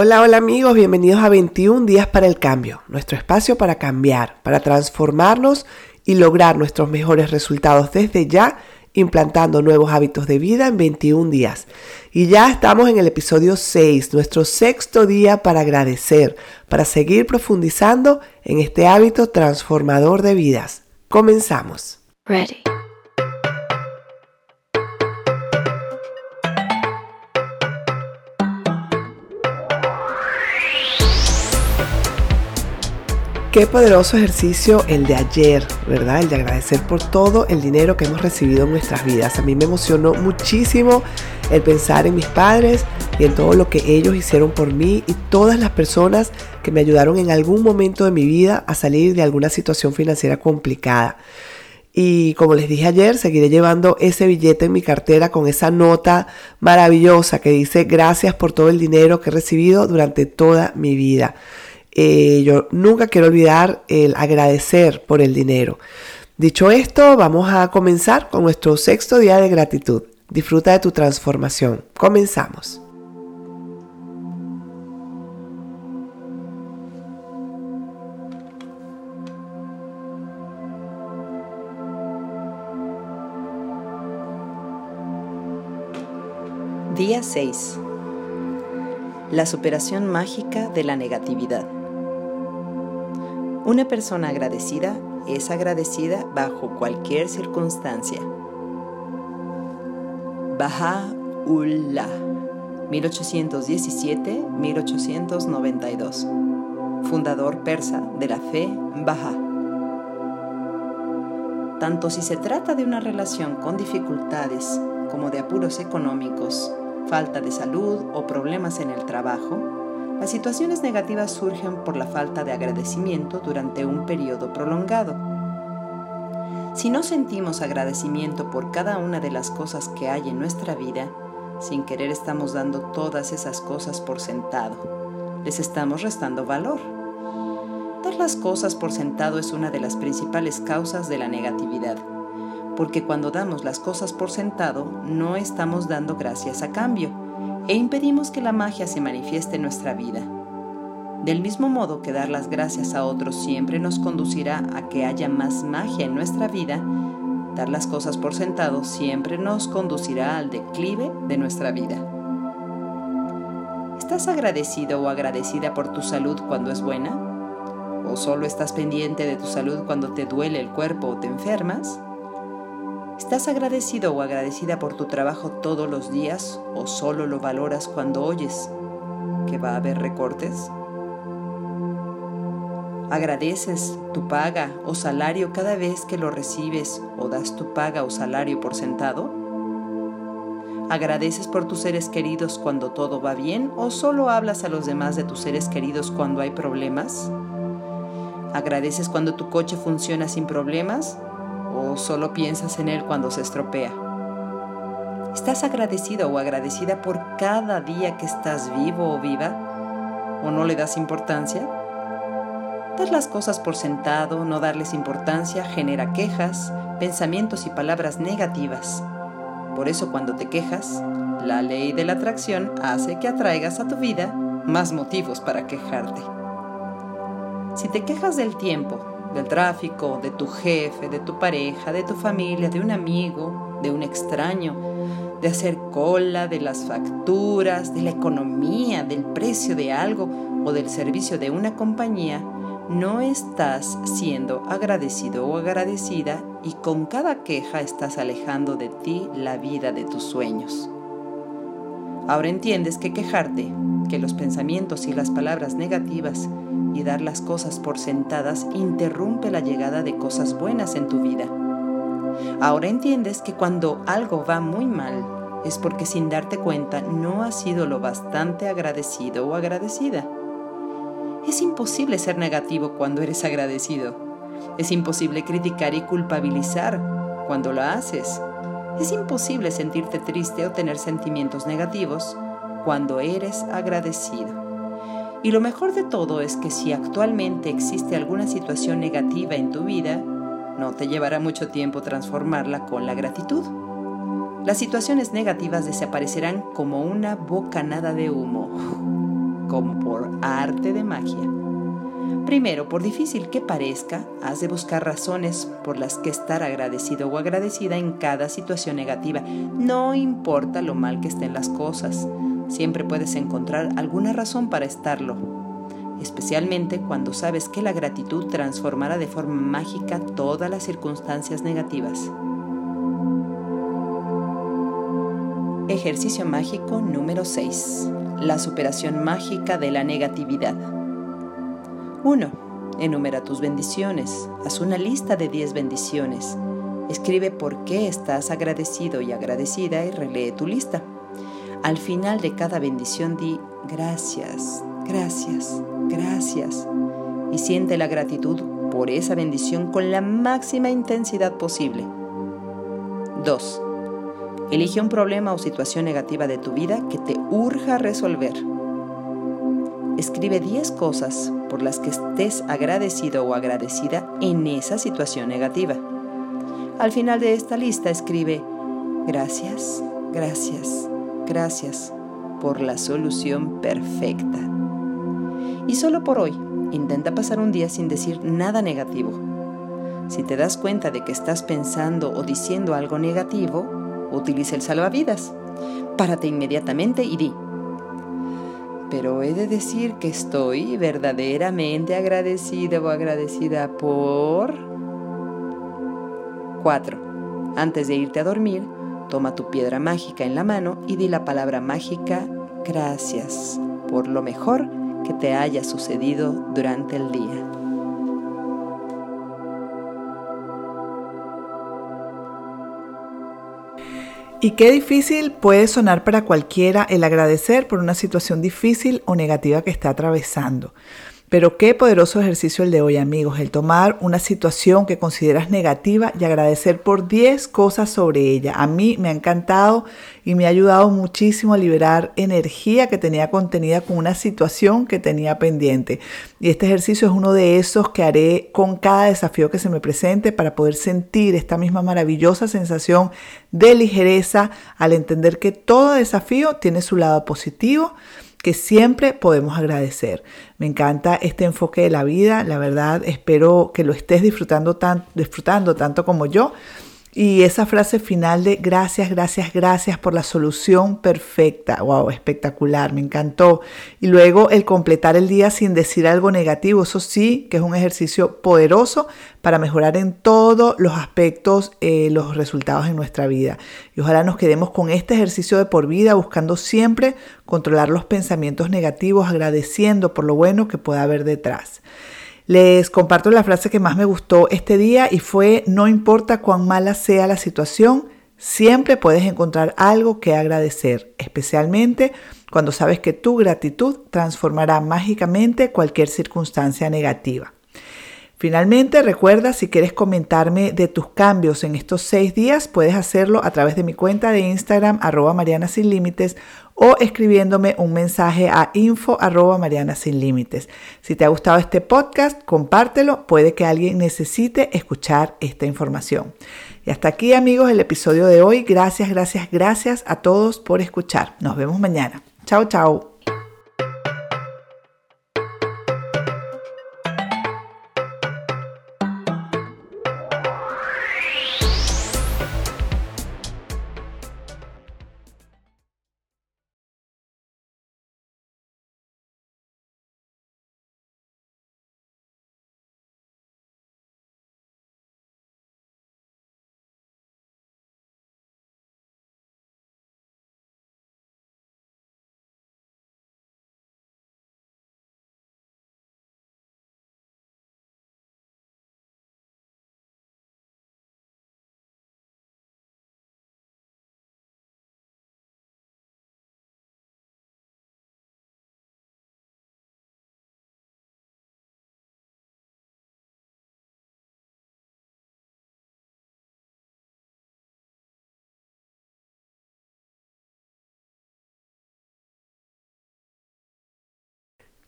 Hola, hola amigos, bienvenidos a 21 días para el cambio, nuestro espacio para cambiar, para transformarnos y lograr nuestros mejores resultados desde ya, implantando nuevos hábitos de vida en 21 días. Y ya estamos en el episodio 6, nuestro sexto día para agradecer, para seguir profundizando en este hábito transformador de vidas. Comenzamos. Ready. Qué poderoso ejercicio el de ayer, ¿verdad? El de agradecer por todo el dinero que hemos recibido en nuestras vidas. A mí me emocionó muchísimo el pensar en mis padres y en todo lo que ellos hicieron por mí y todas las personas que me ayudaron en algún momento de mi vida a salir de alguna situación financiera complicada. Y como les dije ayer, seguiré llevando ese billete en mi cartera con esa nota maravillosa que dice gracias por todo el dinero que he recibido durante toda mi vida. Eh, yo nunca quiero olvidar el agradecer por el dinero. Dicho esto, vamos a comenzar con nuestro sexto día de gratitud. Disfruta de tu transformación. Comenzamos. Día 6. La superación mágica de la negatividad. Una persona agradecida es agradecida bajo cualquier circunstancia. Baha'u'llah, 1817-1892, fundador persa de la fe Baha. Tanto si se trata de una relación con dificultades como de apuros económicos, falta de salud o problemas en el trabajo, las situaciones negativas surgen por la falta de agradecimiento durante un periodo prolongado. Si no sentimos agradecimiento por cada una de las cosas que hay en nuestra vida, sin querer estamos dando todas esas cosas por sentado. Les estamos restando valor. Dar las cosas por sentado es una de las principales causas de la negatividad, porque cuando damos las cosas por sentado no estamos dando gracias a cambio e impedimos que la magia se manifieste en nuestra vida. Del mismo modo que dar las gracias a otros siempre nos conducirá a que haya más magia en nuestra vida, dar las cosas por sentado siempre nos conducirá al declive de nuestra vida. ¿Estás agradecido o agradecida por tu salud cuando es buena? ¿O solo estás pendiente de tu salud cuando te duele el cuerpo o te enfermas? ¿Estás agradecido o agradecida por tu trabajo todos los días o solo lo valoras cuando oyes que va a haber recortes? ¿Agradeces tu paga o salario cada vez que lo recibes o das tu paga o salario por sentado? ¿Agradeces por tus seres queridos cuando todo va bien o solo hablas a los demás de tus seres queridos cuando hay problemas? ¿Agradeces cuando tu coche funciona sin problemas o solo piensas en él cuando se estropea? ¿Estás agradecido o agradecida por cada día que estás vivo o viva? ¿O no le das importancia? Dar las cosas por sentado, no darles importancia, genera quejas, pensamientos y palabras negativas. Por eso cuando te quejas, la ley de la atracción hace que atraigas a tu vida más motivos para quejarte. Si te quejas del tiempo, del tráfico, de tu jefe, de tu pareja, de tu familia, de un amigo, de un extraño, de hacer cola, de las facturas, de la economía, del precio de algo o del servicio de una compañía, no estás siendo agradecido o agradecida y con cada queja estás alejando de ti la vida de tus sueños. Ahora entiendes que quejarte, que los pensamientos y las palabras negativas y dar las cosas por sentadas interrumpe la llegada de cosas buenas en tu vida. Ahora entiendes que cuando algo va muy mal es porque sin darte cuenta no has sido lo bastante agradecido o agradecida. Es imposible ser negativo cuando eres agradecido. Es imposible criticar y culpabilizar cuando lo haces. Es imposible sentirte triste o tener sentimientos negativos cuando eres agradecido. Y lo mejor de todo es que si actualmente existe alguna situación negativa en tu vida, no te llevará mucho tiempo transformarla con la gratitud. Las situaciones negativas desaparecerán como una bocanada de humo. como por arte de magia. Primero, por difícil que parezca, has de buscar razones por las que estar agradecido o agradecida en cada situación negativa. No importa lo mal que estén las cosas, siempre puedes encontrar alguna razón para estarlo, especialmente cuando sabes que la gratitud transformará de forma mágica todas las circunstancias negativas. Ejercicio mágico número 6. La superación mágica de la negatividad. 1. Enumera tus bendiciones. Haz una lista de 10 bendiciones. Escribe por qué estás agradecido y agradecida y relee tu lista. Al final de cada bendición di gracias, gracias, gracias y siente la gratitud por esa bendición con la máxima intensidad posible. 2. Elige un problema o situación negativa de tu vida que te urja resolver. Escribe 10 cosas por las que estés agradecido o agradecida en esa situación negativa. Al final de esta lista escribe gracias, gracias, gracias por la solución perfecta. Y solo por hoy, intenta pasar un día sin decir nada negativo. Si te das cuenta de que estás pensando o diciendo algo negativo, utiliza el salvavidas. Párate inmediatamente y di, pero he de decir que estoy verdaderamente agradecido o agradecida por... 4. Antes de irte a dormir, toma tu piedra mágica en la mano y di la palabra mágica gracias por lo mejor que te haya sucedido durante el día. Y qué difícil puede sonar para cualquiera el agradecer por una situación difícil o negativa que está atravesando. Pero qué poderoso ejercicio el de hoy, amigos, el tomar una situación que consideras negativa y agradecer por 10 cosas sobre ella. A mí me ha encantado y me ha ayudado muchísimo a liberar energía que tenía contenida con una situación que tenía pendiente. Y este ejercicio es uno de esos que haré con cada desafío que se me presente para poder sentir esta misma maravillosa sensación de ligereza al entender que todo desafío tiene su lado positivo que siempre podemos agradecer. Me encanta este enfoque de la vida, la verdad espero que lo estés disfrutando, tan, disfrutando tanto como yo y esa frase final de gracias, gracias, gracias por la solución perfecta. Wow, espectacular, me encantó. Y luego el completar el día sin decir algo negativo. Eso sí que es un ejercicio poderoso para mejorar en todos los aspectos eh, los resultados en nuestra vida. Y ojalá nos quedemos con este ejercicio de por vida, buscando siempre controlar los pensamientos negativos, agradeciendo por lo bueno que pueda haber detrás. Les comparto la frase que más me gustó este día y fue, no importa cuán mala sea la situación, siempre puedes encontrar algo que agradecer, especialmente cuando sabes que tu gratitud transformará mágicamente cualquier circunstancia negativa. Finalmente, recuerda, si quieres comentarme de tus cambios en estos seis días, puedes hacerlo a través de mi cuenta de Instagram, arroba Mariana o escribiéndome un mensaje a info arroba Mariana Sin Límites. Si te ha gustado este podcast, compártelo, puede que alguien necesite escuchar esta información. Y hasta aquí, amigos, el episodio de hoy. Gracias, gracias, gracias a todos por escuchar. Nos vemos mañana. Chao, chao.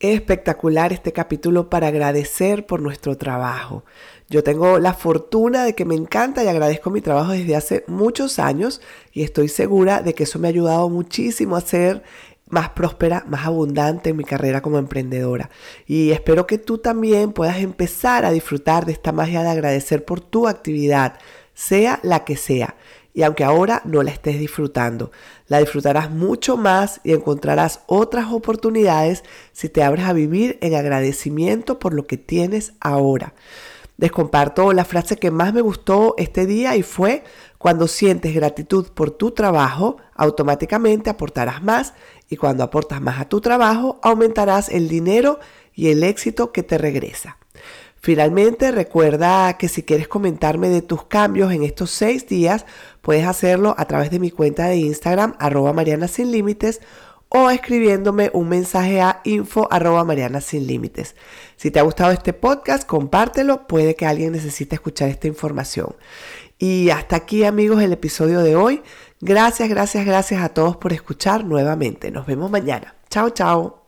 Espectacular este capítulo para agradecer por nuestro trabajo. Yo tengo la fortuna de que me encanta y agradezco mi trabajo desde hace muchos años y estoy segura de que eso me ha ayudado muchísimo a ser más próspera, más abundante en mi carrera como emprendedora. Y espero que tú también puedas empezar a disfrutar de esta magia de agradecer por tu actividad, sea la que sea. Y aunque ahora no la estés disfrutando, la disfrutarás mucho más y encontrarás otras oportunidades si te abres a vivir en agradecimiento por lo que tienes ahora. Les comparto la frase que más me gustó este día y fue, cuando sientes gratitud por tu trabajo, automáticamente aportarás más y cuando aportas más a tu trabajo, aumentarás el dinero y el éxito que te regresa. Finalmente, recuerda que si quieres comentarme de tus cambios en estos seis días, puedes hacerlo a través de mi cuenta de Instagram, arroba Mariana Sin Límites, o escribiéndome un mensaje a info arroba Mariana Sin Límites. Si te ha gustado este podcast, compártelo, puede que alguien necesite escuchar esta información. Y hasta aquí amigos el episodio de hoy. Gracias, gracias, gracias a todos por escuchar nuevamente. Nos vemos mañana. Chao, chao.